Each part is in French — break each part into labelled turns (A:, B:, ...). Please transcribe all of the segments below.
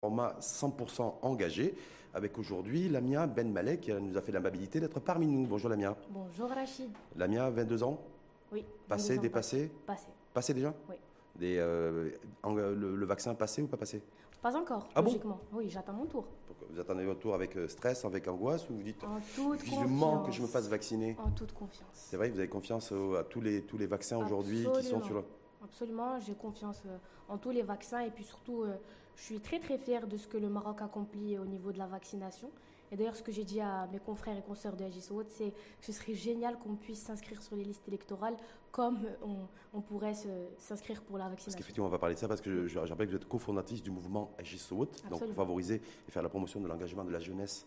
A: format 100% engagé, avec aujourd'hui Lamia Ben Malek qui nous a fait l'amabilité d'être parmi nous. Bonjour Lamia.
B: Bonjour Rachid.
A: Lamia, 22 ans
B: Oui.
A: Passé, dépassé
B: Passé.
A: Passé déjà
B: Oui.
A: Des, euh, en- le, le vaccin passé ou pas passé
B: Pas encore,
A: Ah bon
B: logiquement. oui, j'attends mon tour.
A: Vous attendez votre tour avec euh, stress, avec angoisse ou vous dites
B: En toute confiance.
A: que je me fasse vacciner
B: En toute confiance.
A: C'est vrai que vous avez confiance à tous les, tous les vaccins aujourd'hui qui sont sur le...
B: Absolument, j'ai confiance euh, en tous les vaccins et puis surtout, je suis très très fière de ce que le Maroc accomplit au niveau de la vaccination. Et d'ailleurs, ce que j'ai dit à mes confrères et consoeurs de AGSO, c'est que ce serait génial qu'on puisse s'inscrire sur les listes électorales comme on, on pourrait s'inscrire pour la
A: Parce
B: vaccination.
A: qu'effectivement, on va parler de ça parce que je, je rappelle que vous êtes cofondatrice du mouvement Agisowot, donc pour favoriser et faire la promotion de l'engagement de la jeunesse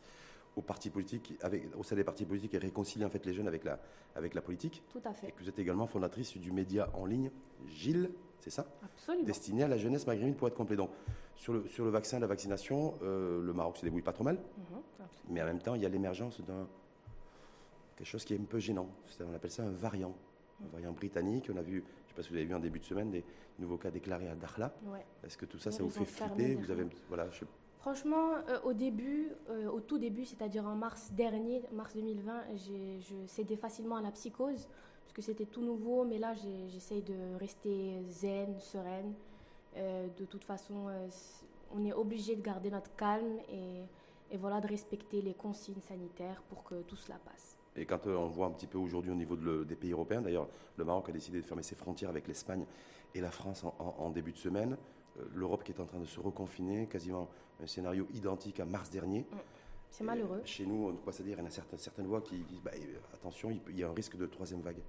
A: aux partis politiques, avec, au sein des partis politiques et réconcilier en fait les jeunes avec la, avec la politique.
B: Tout à
A: Et
B: fait.
A: que vous êtes également fondatrice du média en ligne Gilles, c'est ça
B: Absolument.
A: Destiné à la jeunesse maghrébine pour être complet. Donc, sur le, sur le vaccin, la vaccination, euh, le Maroc se débrouille pas trop mal,
B: Mhm,
A: mais en même temps, il y a l'émergence d'un quelque chose qui est un peu gênant. On appelle ça un variant, un variant britannique. On a vu, je ne sais pas si vous avez vu en début de semaine, des nouveaux cas déclarés à Dakhla.
B: Ouais.
A: Est-ce que tout ça, ça vous fait flipper Vous avez, voilà, je sais-
B: Franchement, euh, au début, euh, au tout début, c'est-à-dire en mars dernier, mars 2020, j'ai- je cédais facilement à la psychose parce que c'était tout nouveau. Mais là, j'essaye de rester zen, sereine. Euh, de toute façon, euh, on est obligé de garder notre calme et, et voilà, de respecter les consignes sanitaires pour que tout cela passe.
A: Et quand euh, on voit un petit peu aujourd'hui au niveau de le- des pays européens, d'ailleurs, le Maroc a décidé de fermer ses frontières avec l'Espagne et la France en, en- en début de semaine. L'Europe qui est en train de se reconfiner, quasiment un scénario identique à mars dernier.
B: C'est malheureux.
A: euh, Chez nous, on quoi dire, il y en a certaines, certaines voix qui disent bah, euh, attention, il, peut- il y a un risque de troisième vague.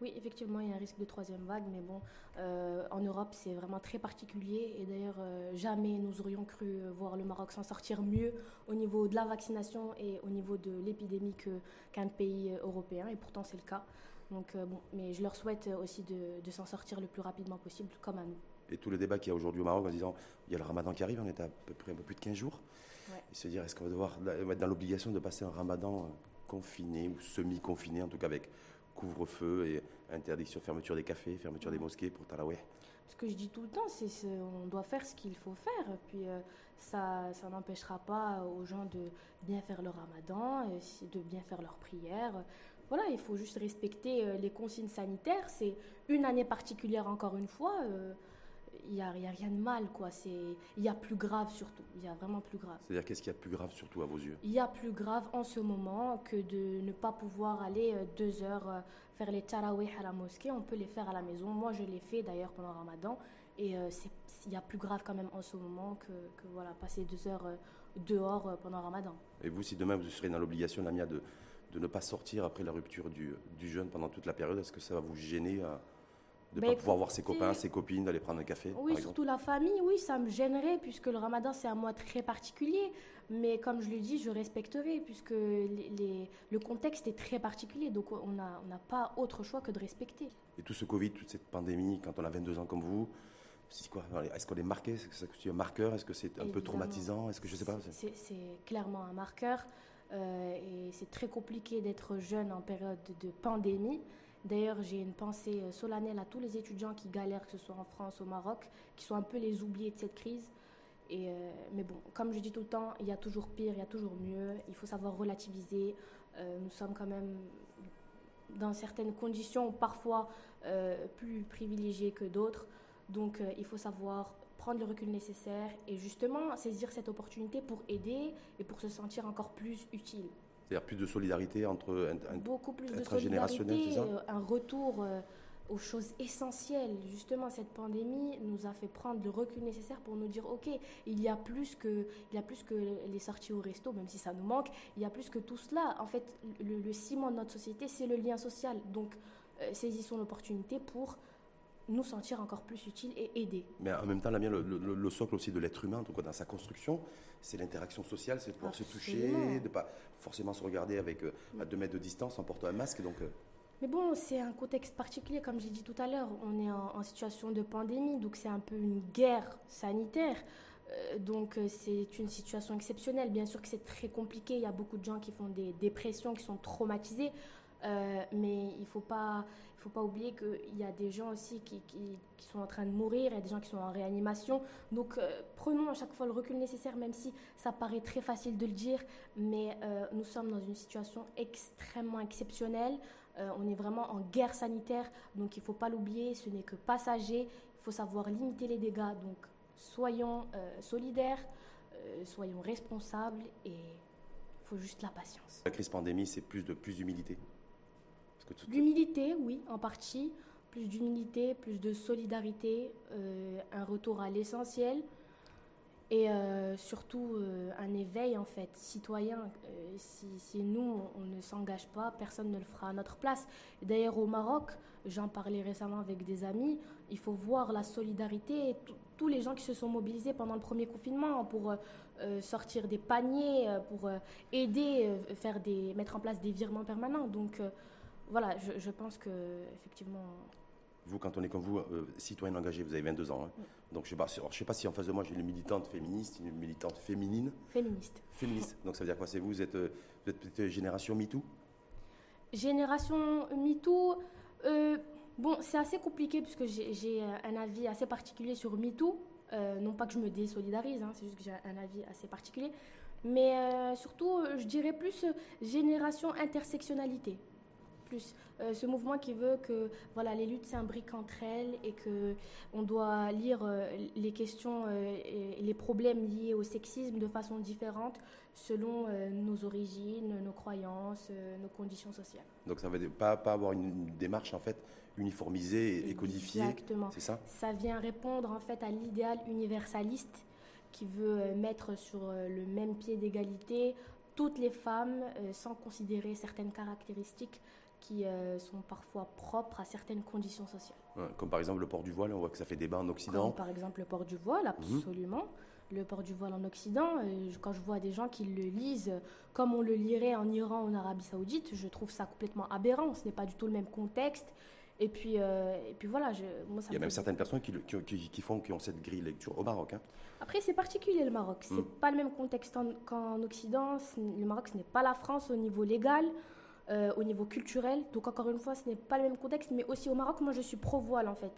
B: Oui, effectivement, il y a un risque de troisième vague, mais bon, euh, en Europe, c'est vraiment très particulier. Et d'ailleurs, euh, jamais nous aurions cru voir le Maroc s'en sortir mieux au niveau de la vaccination et au niveau de l'épidémie qu'un pays européen. Et pourtant, c'est le cas. Donc, euh, bon, mais je leur souhaite aussi de, de s'en sortir le plus rapidement possible, comme à nous.
A: Et tout le débat qu'il y a aujourd'hui au Maroc en disant il y a le ramadan qui arrive, on est à peu près un peu plus de 15 jours.
B: Ouais.
A: Et se dire est-ce qu'on va devoir être dans l'obligation de passer un ramadan euh, confiné ou semi-confiné, en tout cas avec couvre-feu et interdiction, fermeture des cafés, fermeture des mosquées pour Taraweh?
B: Ce que je dis tout le temps, c'est qu'on doit faire ce qu'il faut faire. Puis euh, ça, ça n'empêchera pas aux gens de bien faire leur ramadan, euh, de bien faire leurs prières. Voilà, il faut juste respecter les consignes sanitaires. C'est une année particulière, encore une fois. euh, Il n'y a, y a rien de mal, quoi. Il y a plus grave, surtout. Il y a vraiment plus grave.
A: C'est-à-dire qu'est-ce qu'il y a de plus grave surtout à vos yeux?
B: Il y a plus grave en ce moment que de ne pas pouvoir aller euh, deux heures euh, faire les tarawih à la mosquée. On peut les faire à la maison. Moi, je l'ai fait d'ailleurs pendant ramadan. Et euh, il y a plus grave quand même en ce moment que, que, voilà, passer deux heures dehors pendant ramadan.
A: Et vous, si demain vous serez dans l'obligation, Lamia, de, de ne pas sortir après la rupture du, du jeûne pendant toute la période, est-ce que ça va vous gêner de ne
B: Ben,
A: pas pouvoir voir ses copains, ses copines, d'aller prendre un café
B: Oui, surtout la famille, oui, ça me gênerait puisque le ramadan c'est un mois très particulier. Mais comme je le dis, je respecterai puisque les- les- le contexte est très particulier. Donc on n'a on pas autre choix que de respecter.
A: Et tout ce Covid, toute cette pandémie, quand on a 22 ans comme vous, c'est quoi? Est-ce qu'on est marqué? Est-ce que c'est un marqueur? Est-ce que c'est un peu traumatisant? Est-ce que je sais pas? C'est
B: clairement un marqueur euh, et c'est très compliqué d'être jeune en période de pandémie. D'ailleurs, j'ai une pensée euh, solennelle à tous les étudiants qui galèrent, que ce soit en France, au Maroc, qui sont un peu les oubliés de cette crise. Euh, mais bon, comme je dis tout le temps, il y a toujours pire, il y a toujours mieux. Il faut savoir relativiser. Euh, nous sommes quand même dans certaines conditions parfois plus privilégiées que d'autres. Donc il faut savoir prendre le recul nécessaire et justement saisir cette opportunité pour aider et pour se sentir encore plus utile.
A: C'est-à-dire plus de solidarité entre.
B: Beaucoup plus de solidarité, euh, un retour euh, aux choses essentielles. Justement, cette pandémie nous a fait prendre le recul nécessaire pour nous dire, ok, il y a plus que, il y a plus que les sorties au resto, même si ça nous manque, il y a plus que tout cela. En fait, le, le ciment de notre société, c'est le lien social. Donc, euh, saisissons l'opportunité pour nous sentir encore plus utiles et aider.
A: Mais en même temps, Lamia, le, le- le socle aussi de l'être humain, en tout cas dans sa construction, c'est l'interaction sociale, c'est de pouvoir se toucher, de pas forcément se regarder avec euh, à deux mètres de distance en portant un masque. Donc, euh,
B: Mais bon, c'est un contexte particulier, comme j'ai dit tout à l'heure. On est en, en situation de pandémie, donc c'est un peu une guerre sanitaire. Euh, donc c'est une situation exceptionnelle. Bien sûr que c'est très compliqué. Il y a beaucoup de gens qui font des dépressions, qui sont traumatisés. Euh, mais il ne faut pas, faut pas oublier qu'il y a des gens aussi qui, qui, sont en train de mourir, il y a des gens qui sont en réanimation. Donc euh, prenons à chaque fois le recul nécessaire, même si ça paraît très facile de le dire, mais euh, nous sommes dans une situation extrêmement exceptionnelle. Euh, on est vraiment en guerre sanitaire, donc il faut pas l'oublier, ce n'est que passager. Il faut savoir limiter les dégâts, donc soyons solidaires, soyons responsables et il faut juste la patience.
A: La crise pandémie, c'est plus de plus d'humilité
B: L'humilité, oui, en partie. Plus d'humilité, plus de solidarité, euh, un retour à l'essentiel et euh, surtout euh, un éveil en fait citoyen. Si, nous on ne s'engage pas, personne ne le fera à notre place. D'ailleurs au Maroc, j'en parlais récemment avec des amis, il faut voir la solidarité tous les gens qui se sont mobilisés pendant le premier confinement pour sortir des paniers, pour aider, faire des, mettre en place des virements permanents. Donc voilà, je, pense que effectivement.
A: Vous, quand on est comme vous, euh, citoyen engagé, vous avez 22 ans. Hein. Donc, je ne sais, sais, pas si en face de moi j'ai une militante féministe, une militante féminine.
B: Féministe.
A: Féministe. Donc, ça veut dire quoi? C'est vous, vous êtes, euh, vous êtes génération MeToo
B: Génération MeToo. Euh, bon, c'est assez compliqué puisque j'ai un avis assez particulier sur MeToo. non pas que je me désolidarise, hein, c'est juste que j'ai un avis assez particulier. Mais surtout, je dirais plus génération intersectionnalité. Euh, ce mouvement qui veut que voilà, les luttes s'imbriquent entre elles et que on doit lire euh, les questions euh, et les problèmes liés au sexisme de façon différente selon nos origines, nos croyances, nos conditions sociales.
A: Donc ça ne veut pas, pas avoir une démarche en fait uniformisée et codifiée.
B: Exactement.
A: C'est ça?
B: Ça vient répondre en fait à l'idéal universaliste qui veut mettre sur le même pied d'égalité toutes les femmes sans considérer certaines caractéristiques qui euh, sont parfois propres à certaines conditions sociales.
A: comme par exemple le port du voile, on voit que ça fait débat en Occident.
B: Comme par exemple le port du voile, mhm. absolument. Le port du voile en Occident, euh, quand je vois des gens qui le lisent comme on le lirait en Iran ou en Arabie Saoudite, je trouve ça complètement aberrant. Ce n'est pas du tout le même contexte. Et puis, euh, et puis voilà. Je,
A: moi, ça Il y a même certaines personnes qui, qui, qui, font, qui ont cette grille lecture au Maroc. Hein.
B: Après, c'est particulier le Maroc. C'est n'est mhm. pas le même contexte qu'en Occident. Le Maroc, ce n'est pas la France au niveau légal. Euh, au niveau culturel. Donc encore une fois, ce n'est pas le même contexte, mais aussi au Maroc, moi je suis pro-voile en fait.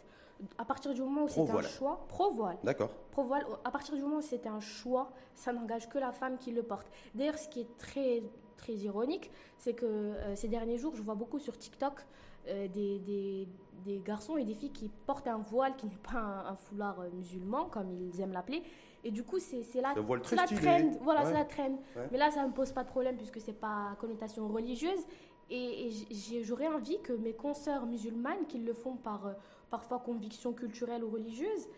B: À partir du moment où c'est un choix, pro-voile.
A: D'accord.
B: Pro-voile, à partir du moment où c'est un choix, ça n'engage que la femme qui le porte. D'ailleurs, ce qui est très, très ironique, c'est que euh, ces derniers jours, je vois beaucoup sur TikTok euh, des, des, des, garçons et des filles qui portent un voile qui n'est pas un, foulard musulman, comme ils aiment l'appeler, et du coup, c'est la, la trend. Voilà, c'est la trend. Mais là, ça ne me pose pas de problème puisque ce n'est pas connotation religieuse. Et, j'aurais envie que mes consoeurs musulmanes, qui le font par euh, parfois conviction culturelle ou religieuse,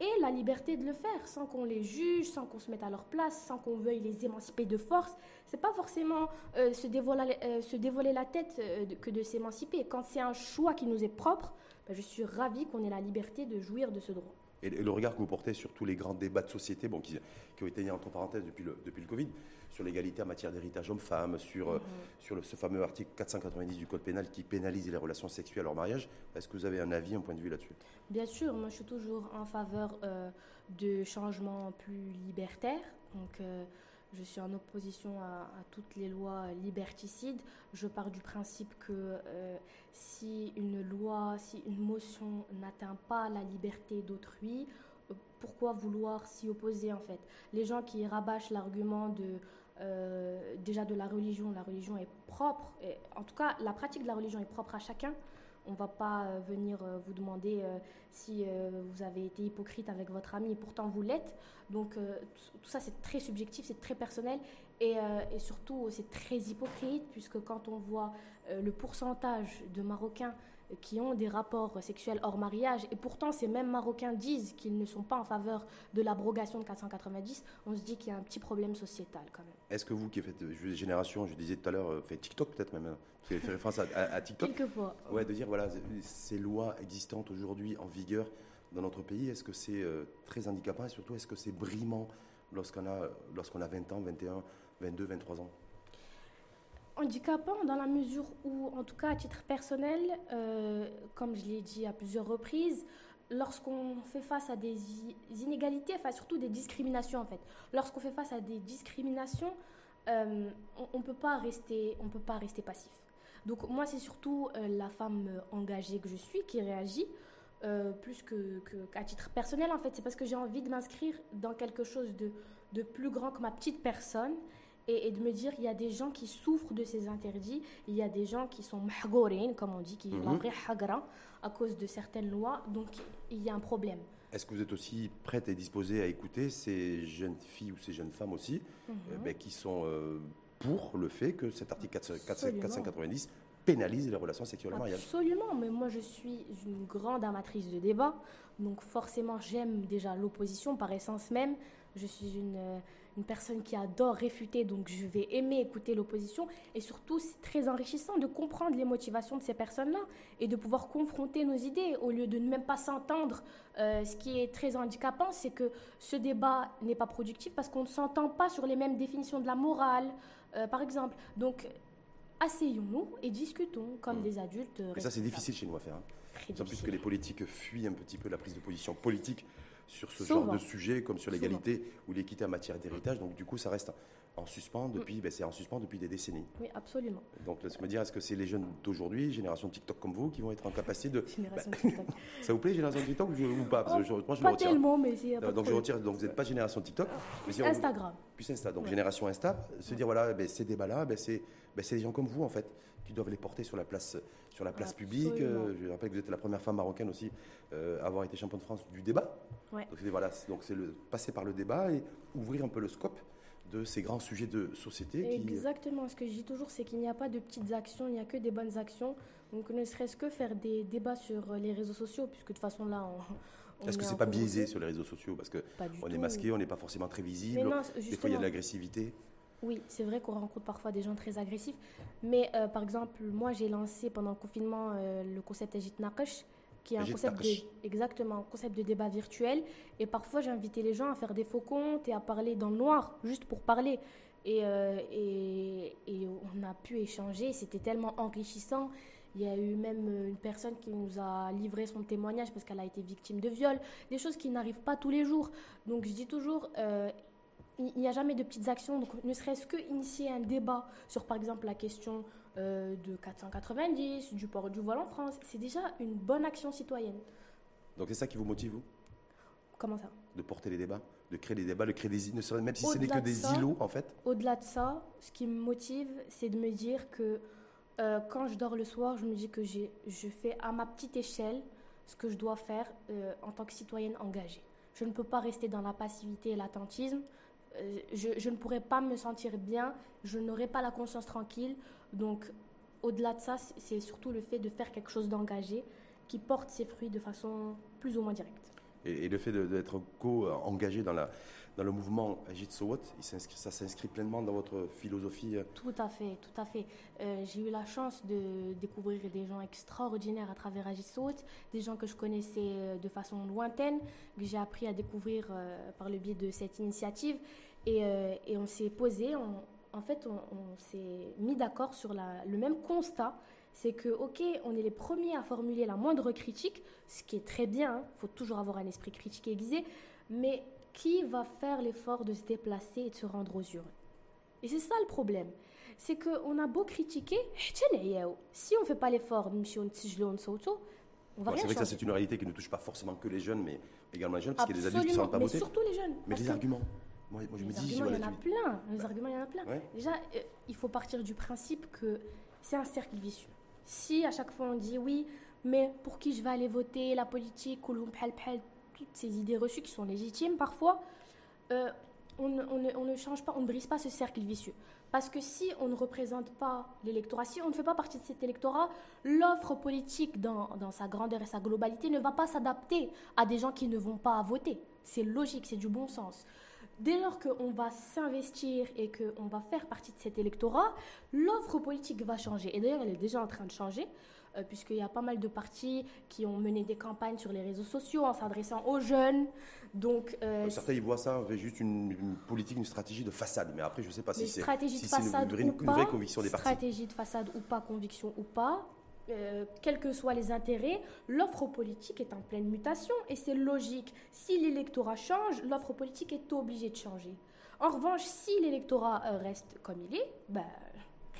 B: aient la liberté de le faire sans qu'on les juge, sans qu'on se mette à leur place, sans qu'on veuille les émanciper de force. C'est pas forcément euh, se, dévoiler, euh, se dévoiler la tête que de s'émanciper. Quand c'est un choix qui nous est propre, ben, je suis ravie qu'on ait la liberté de jouir de ce droit
A: et, le regard que vous portez sur tous les grands débats de société bon, qui, ont été mis entre parenthèses depuis le, depuis le Covid, sur l'égalité en matière d'héritage homme-femme, sur, euh, mm-hmm. sur ce fameux article 490 du Code pénal qui pénalise les relations sexuelles hors mariage. Est-ce que vous avez un avis, un point de vue là-dessus?
B: Bien sûr, moi je suis toujours en faveur euh, de changements plus libertaires. Donc, euh, je suis en opposition à, toutes les lois liberticides. Je pars du principe que euh, si une loi, si une motion n'atteint pas la liberté d'autrui, euh, pourquoi vouloir s'y opposer en fait? Les gens qui rabâchent l'argument de euh, déjà de la religion, la religion est propre, en tout cas la pratique de la religion est propre à chacun. On ne va pas euh, venir euh, vous demander euh, si vous avez été hypocrite avec votre ami et pourtant vous l'êtes. Donc tout ça c'est très subjectif, c'est très personnel et, et surtout c'est très hypocrite puisque quand on voit le pourcentage de Marocains qui ont des rapports sexuels hors mariage, et pourtant ces mêmes Marocains disent qu'ils ne sont pas en faveur de l'abrogation de 490, on se dit qu'il y a un petit problème sociétal quand même.
A: Est-ce que vous qui faites génération, je disais tout à l'heure, euh, fait TikTok peut-être même, hein, qui fait référence à, TikTok
B: Quelquefois.
A: Ouais, de dire voilà, ces lois existantes aujourd'hui en vigueur dans notre pays, est-ce que c'est euh, très handicapant et surtout est-ce que c'est brimant lorsqu'on a, lorsqu'on a 20 ans, 21, 22, 23 ans?
B: Handicapant dans la mesure où, en tout cas à titre personnel, euh, comme je l'ai dit à plusieurs reprises, lorsqu'on fait face à des inégalités, enfin surtout des discriminations en fait, lorsqu'on fait face à des discriminations, euh, on ne peut pas rester, on peut pas rester passif. Donc moi, c'est surtout la femme engagée que je suis qui réagit. plus que, qu'à titre personnel en fait. C'est parce que j'ai envie de m'inscrire dans quelque chose de, de plus grand que ma petite personne et, de me dire il y a des gens qui souffrent de ces interdits, il y a des gens qui sont mahgourin, comme on dit, qui mm hagra à cause de certaines lois, donc il y a un problème.
A: Est-ce que vous êtes aussi prête et disposée à écouter ces jeunes filles ou ces jeunes femmes aussi, mhm. euh, ben, qui sont euh, pour le fait que cet article 490 pénalise les relations sexuelles mariales?
B: Absolument, mais moi je suis une grande amatrice de débat, donc forcément j'aime déjà l'opposition par essence même. Je suis une, euh, une personne qui adore réfuter, donc je vais aimer écouter l'opposition. Et surtout, c'est très enrichissant de comprendre les motivations de ces personnes-là et de pouvoir confronter nos idées au lieu de ne même pas s'entendre. Euh, ce qui est très handicapant, c'est que ce débat n'est pas productif parce qu'on ne s'entend pas sur les mêmes définitions de la morale, euh, par exemple. Donc, asseyons-nous et discutons comme mmh. des adultes.
A: Mais ça, c'est difficile chez nous à faire. Hein. Très plus que les politiques fuient un petit peu la prise de position politique sur ce genre de sujet, comme sur l'égalité ou l'équité en matière d'héritage. Donc, du coup, ça reste en suspens depuis, ben, c'est en suspens depuis des décennies.
B: Oui, absolument.
A: Donc, laisse me dire, est-ce que c'est les jeunes d'aujourd'hui, génération TikTok comme vous, qui vont être en capacité de.
B: Génération bah, TikTok.
A: ça vous plaît, génération TikTok ou pas?
B: Parce je, moi, je Pas tellement, mais c'est.
A: Donc, je retire. Donc, vous n'êtes pas génération TikTok.
B: Plus Instagram.
A: Plus Insta. Donc, génération Insta. Se dire, voilà, ben, ces débats-là, ben, c'est ben, des gens comme vous, en fait, qui doivent les porter sur la place, sur la place publique. Euh, je rappelle que vous êtes la première femme marocaine aussi euh, à avoir été championne de France du débat. Donc c'est voilà, donc c'est le passer par le débat et ouvrir un peu le scope de ces grands sujets de société.
B: Exactement. Ce que je dis toujours, c'est qu'il n'y a pas de petites actions, il n'y a que des bonnes actions. Donc ne serait-ce que faire des débats sur les réseaux sociaux, puisque de toute façon là, on,
A: est-ce que c'est pas biaisé sur les réseaux sociaux? Parce que on est masqué, on n'est pas forcément très visible. des fois, il y a de l'agressivité.
B: Oui, c'est vrai qu'on rencontre parfois des gens très agressifs. Mais euh, par exemple, moi, j'ai lancé pendant le confinement euh, le concept Agit Naqash, qui est un concept de, exactement, concept de débat virtuel. Et parfois, j'ai invité les gens à faire des faux comptes et à parler dans le noir, juste pour parler. Et, euh, et, et on a pu échanger. C'était tellement enrichissant. Il y a eu même une personne qui nous a livré son témoignage parce qu'elle a été victime de viol. Des choses qui n'arrivent pas tous les jours. Donc, je dis toujours il n'y a jamais de petites actions. Donc, ne serait-ce que initier un débat sur, par exemple, la question euh, de 490, du port du voile en France, c'est déjà une bonne action citoyenne.
A: Donc, c'est ça qui vous motive, vous?
B: Comment ça?
A: De porter les débats, de créer des débats, de créer des même si ce n'est que des îlots, en fait?
B: Au-delà de ça, ce qui me motive, c'est de me dire que euh, quand je dors le soir, je me dis que je fais à ma petite échelle ce que je dois faire euh, en tant que citoyenne engagée. Je ne peux pas rester dans la passivité et l'attentisme. Euh, je, ne pourrais pas me sentir bien, je n'aurais pas la conscience tranquille. Donc, au-delà de ça, c'est surtout le fait de faire quelque chose d'engagé qui porte ses fruits de façon plus ou moins directe.
A: Et, le fait d'être co-engagé dans, le mouvement Agit ça s'inscrit pleinement dans votre philosophie euh
B: Tout à fait, tout à fait. Euh, j'ai eu la chance de découvrir des gens extraordinaires à travers Agit des gens que je connaissais de façon lointaine, que j'ai appris à découvrir par le biais de cette initiative. Euh, et, on s'est posé, en fait, on, s'est mis d'accord sur le même constat. C'est que, ok, on est les premiers à formuler la moindre critique, ce qui est très bien, il hein. faut toujours avoir un esprit critique aiguisé, mais qui va faire l'effort de se déplacer et de se rendre aux urnes? Et c'est ça le problème. C'est qu'on a beau critiquer, si on ne fait pas l'effort, on va rien
A: C'est vrai que ça, c'est une réalité qui ne touche pas forcément que les jeunes, mais également les jeunes, parce qu'il y a des adultes qui ne sont pas mais
B: surtout les jeunes.
A: Mais les arguments
B: moi, je me dis, arguments, il y en a plein. Les arguments, il y en a plein. Déjà, euh, il faut partir du principe que c'est un cercle vicieux. Si à chaque fois on dit oui, mais pour qui je vais aller voter, la politique, toutes ces idées reçues qui sont légitimes parfois, euh, on, on, ne change pas, on ne brise pas ce cercle vicieux. Parce que si on ne représente pas l'électorat, si on ne fait pas partie de cet électorat, l'offre politique dans, dans, sa grandeur et sa globalité ne va pas s'adapter à des gens qui ne vont pas voter. C'est logique, c'est du bon sens. Dès lors qu'on va s'investir et qu'on va faire partie de cet électorat, l'offre politique va changer. Et d'ailleurs, elle est déjà en train de changer, euh, puisqu'il y a pas mal de partis qui ont mené des campagnes sur les réseaux sociaux en s'adressant aux jeunes. Donc,
A: euh, Certains, ils voient ça avec juste une, politique, une stratégie de façade. Mais après, je ne sais pas si c'est
B: si une, une, vraie conviction des partis. Stratégie de façade ou pas, conviction ou pas, euh, quels que soient les intérêts, l'offre politique est en pleine mutation et c'est logique. Si l'électorat change, l'offre politique est obligée de changer. En revanche, si l'électorat euh, reste comme il est, ben,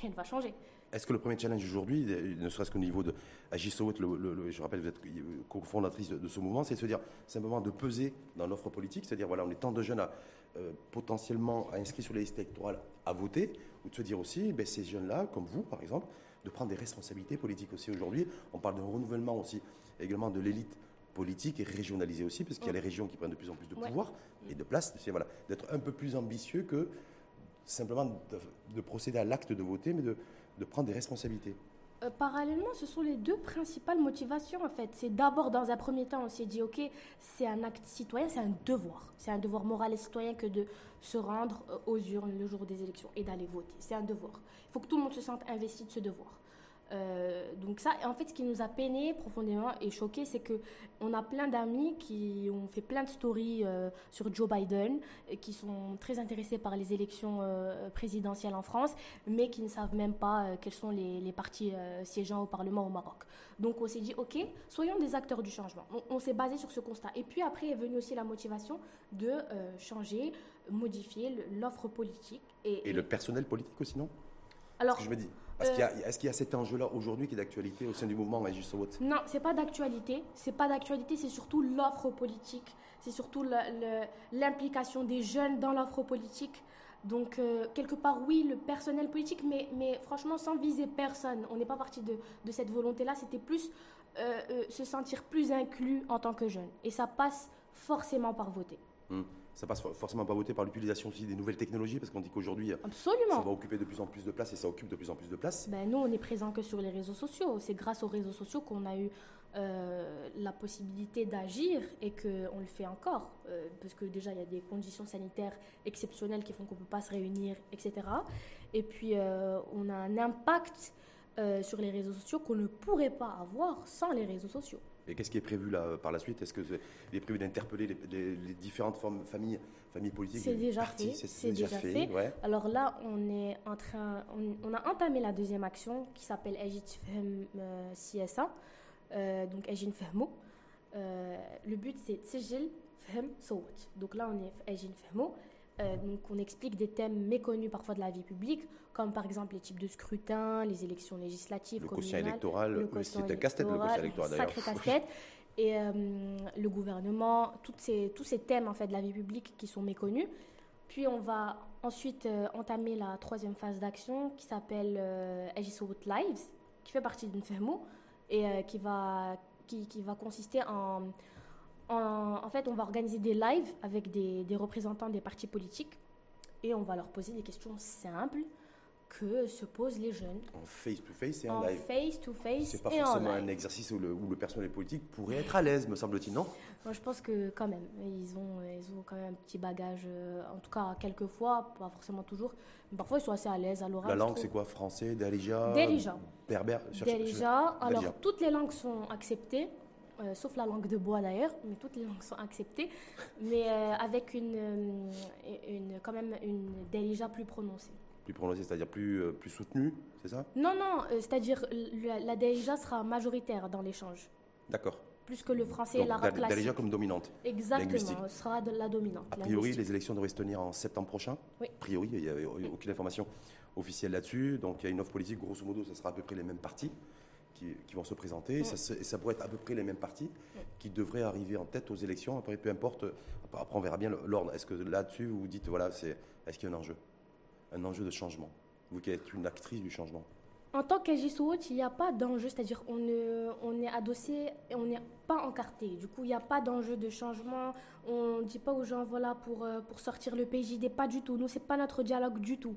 B: rien ne va changer.
A: est-ce que le premier challenge aujourd'hui, ne serait-ce qu'au niveau de le, je rappelle, vous êtes cofondatrice de, ce mouvement, c'est de se dire simplement de peser dans l'offre politique, c'est-à-dire voilà, on est tant de jeunes à, euh, potentiellement inscrits sur les listes électorales à voter, ou de se dire aussi, ben, ces jeunes-là, comme vous par exemple, de prendre des responsabilités politiques aussi aujourd'hui. On parle d'un renouvellement aussi également de l'élite politique et régionalisée aussi, parce qu'il y a les régions qui prennent de plus en plus de pouvoir et de place. C'est voilà, d'être un peu plus ambitieux que simplement de, procéder à l'acte de voter, mais de, de prendre des responsabilités.
B: Euh, parallèlement, ce sont les deux principales motivations en fait. C'est d'abord, dans un premier temps, on s'est dit, ok, c'est un acte citoyen, c'est un devoir. C'est un devoir moral et citoyen que de se rendre euh, aux urnes le jour des élections et d'aller voter. C'est un devoir. Il faut que tout le monde se sente investi de ce devoir. Euh, donc ça, en fait, ce qui nous a peiné profondément et choqué, c'est que on a plein d'amis qui ont fait plein de stories euh, sur Joe Biden, et qui sont très intéressés par les élections euh, présidentielles en France, mais qui ne savent même pas quels sont les, partis siégeant au Parlement au Maroc. Donc on s'est dit, ok, soyons des acteurs du changement. On, s'est basé sur ce constat. Et puis après est venue aussi la motivation de changer, modifier l'offre politique.
A: Et, et, le personnel politique aussi, non? Alors, je me dis. Est-ce qu'il y, a cet enjeu-là aujourd'hui qui est d'actualité au sein du mouvement Agis
B: Non, c'est pas d'actualité. C'est pas d'actualité, c'est surtout l'offre politique. C'est surtout l'implication des jeunes dans l'offre politique. Donc, euh, quelque part, oui, le personnel politique, mais, mais franchement, sans viser personne. On n'est pas parti de, de cette volonté-là. C'était plus euh, euh, se sentir plus inclus en tant que jeune. Et ça passe forcément par voter.
A: Hum ça passe forcément pas voter par l'utilisation aussi des nouvelles technologies, parce qu'on dit qu'aujourd'hui,
B: ça
A: va occuper de plus en plus de place et ça occupe de plus en plus de place.
B: Ben, nous, on est présent que sur les réseaux sociaux. C'est grâce aux réseaux sociaux qu'on a eu euh, la possibilité d'agir et qu'on le fait encore. Euh, parce que déjà, il y a des conditions sanitaires exceptionnelles qui font qu'on ne peut pas se réunir, etc. Et puis, euh, on a un impact sur les réseaux sociaux qu'on ne pourrait pas avoir sans les réseaux sociaux.
A: Et qu'est-ce qui est prévu là par la suite? Est-ce qu'il est prévu d'interpeller les, différentes formes, familles, familles politiques?
B: C'est déjà fait. C'est déjà, fait. Alors là, on est en train, on, a entamé la deuxième action qui s'appelle Agit euh, CSA, euh, donc Agin Fehmo. Euh, le but c'est Tsejil Fehm Sowat. Donc là, on est Agin Fehmo. donc on explique des thèmes méconnus parfois de la vie publique comme par exemple les types de scrutins, les élections législatives,
A: le quotient électoral, c'est un casse-tête le quotient électoral d'ailleurs.
B: Sacré casse-tête. Et euh, le gouvernement, toutes ces, tous ces thèmes en fait de la vie publique qui sont méconnus. Puis on va ensuite euh, entamer la troisième phase d'action qui s'appelle euh, Lives, qui fait partie d'une FEMO et euh, qui, va, qui, qui, va consister en, en, en... fait, on va organiser des lives avec des, des représentants des partis politiques et on va leur poser des questions simples que se posent les jeunes.
A: En face-to-face et
B: en,
A: en live.
B: face-to-face
A: C'est pas forcément un exercice où le, où le, personnel politique pourrait être à l'aise, me semble-t-il, non?
B: Moi, je pense que quand même, ils ont, ils ont quand même un petit bagage, euh, en tout cas, quelques fois, pas forcément toujours, mais parfois ils sont assez à l'aise à l'oral.
A: La langue, c'est quoi? Français, Darija
B: Darija.
A: Berbère
B: Darija. Alors, toutes les langues sont acceptées. Euh, sauf la langue de bois d'ailleurs, mais toutes les langues sont acceptées, mais euh, avec une, une, quand même une Darija plus prononcée
A: plus prononcé, c'est-à-dire plus, euh, plus soutenu, c'est ça?
B: Non, non, euh, c'est-à-dire la, la sera majoritaire dans l'échange.
A: D'accord.
B: Plus que le français et l'arabe classique.
A: Comme dominante.
B: Exactement, sera de la dominante.
A: A priori, les élections devraient se tenir en septembre prochain.
B: Oui.
A: A priori, il n'y avait aucune information officielle là-dessus. Donc il y a une offre politique, grosso modo, ce sera à peu près les mêmes partis qui, qui vont se présenter. Et, ça, ça, pourrait être à peu près les mêmes partis qui devraient arriver en tête aux élections. Après, peu importe, après on verra bien l'ordre. Est-ce que là-dessus, vous vous dites, voilà, est-ce qu'il y a un enjeu? Un enjeu de changement Vous qui êtes une actrice du changement.
B: En tant qu'AGSO, il n'y a pas d'enjeu, c'est-à-dire on, on est adossé et on n'est pas encarté. Du coup, il n'y a pas d'enjeu de changement. On ne dit pas aux gens, voilà, pour, euh, pour sortir le PJD, pas du tout. Nous, ce n'est pas notre dialogue du tout.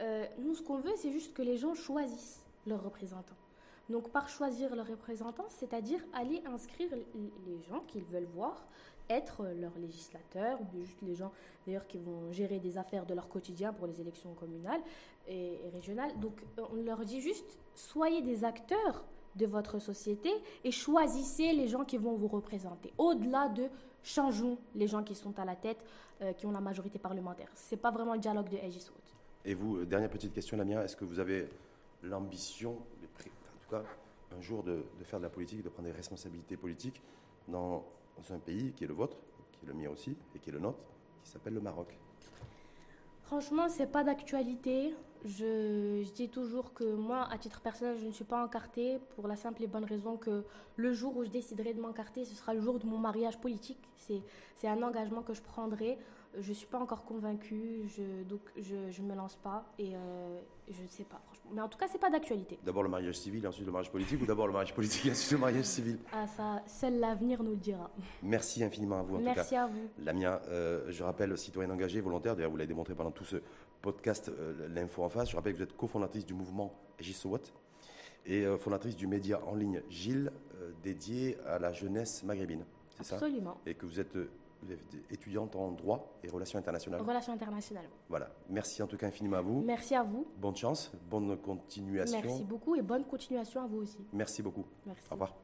B: Euh, nous, ce qu'on veut, c'est juste que les gens choisissent leurs représentants. Donc, par choisir leurs représentants, c'est-à-dire aller inscrire les gens qu'ils veulent voir être leurs législateurs, ou juste les gens d'ailleurs qui vont gérer des affaires de leur quotidien pour les élections communales et, régionales. Donc euh, on leur dit juste, soyez des acteurs de votre société et choisissez les gens qui vont vous représenter. Au-delà de changeons les gens qui sont à la tête, euh, qui ont la majorité parlementaire. Ce n'est pas vraiment le dialogue de Aegis
A: Et vous, euh, dernière petite question, Lamia, est-ce que vous avez l'ambition, en tout cas, un jour de, de, faire de la politique, de prendre des responsabilités politiques dans dans un pays qui est le vôtre, qui est le mien aussi, et qui est le nôtre, qui s'appelle le Maroc
B: Franchement, c'est pas d'actualité. Je, je dis toujours que moi, à titre personnel, je ne suis pas encartée pour la simple et bonne raison que le jour où je déciderai de m'encarter, ce sera le jour de mon mariage politique. C'est c'est un engagement que je prendrai. Je ne suis pas encore convaincue, je, donc je ne me lance pas et euh, je ne sais pas, franchement. Mais en tout cas, c'est pas d'actualité.
A: D'abord le mariage civil et ensuite le mariage politique ou d'abord le mariage politique et ensuite le mariage civil?
B: Ah, ça, seul l'avenir nous le dira.
A: Merci infiniment à vous en
B: Merci
A: tout cas.
B: à vous.
A: Lamia, euh, je rappelle, citoyenne engagée, volontaire, d'ailleurs vous l'avez démontré pendant tout ce podcast, euh, l'info en face. Je rappelle que vous êtes cofondatrice du mouvement Gisowat et euh, fondatrice du média en ligne Gilles, dédié à la jeunesse maghrébine. C'est ça?
B: Absolument.
A: Et que vous êtes étudiante en droit et relations internationales.
B: Relations internationales.
A: Voilà. Merci en tout cas infiniment à vous.
B: Merci à vous.
A: Bonne chance, bonne continuation.
B: Merci beaucoup et bonne continuation à vous aussi.
A: Merci beaucoup.
B: Merci.
A: Au revoir.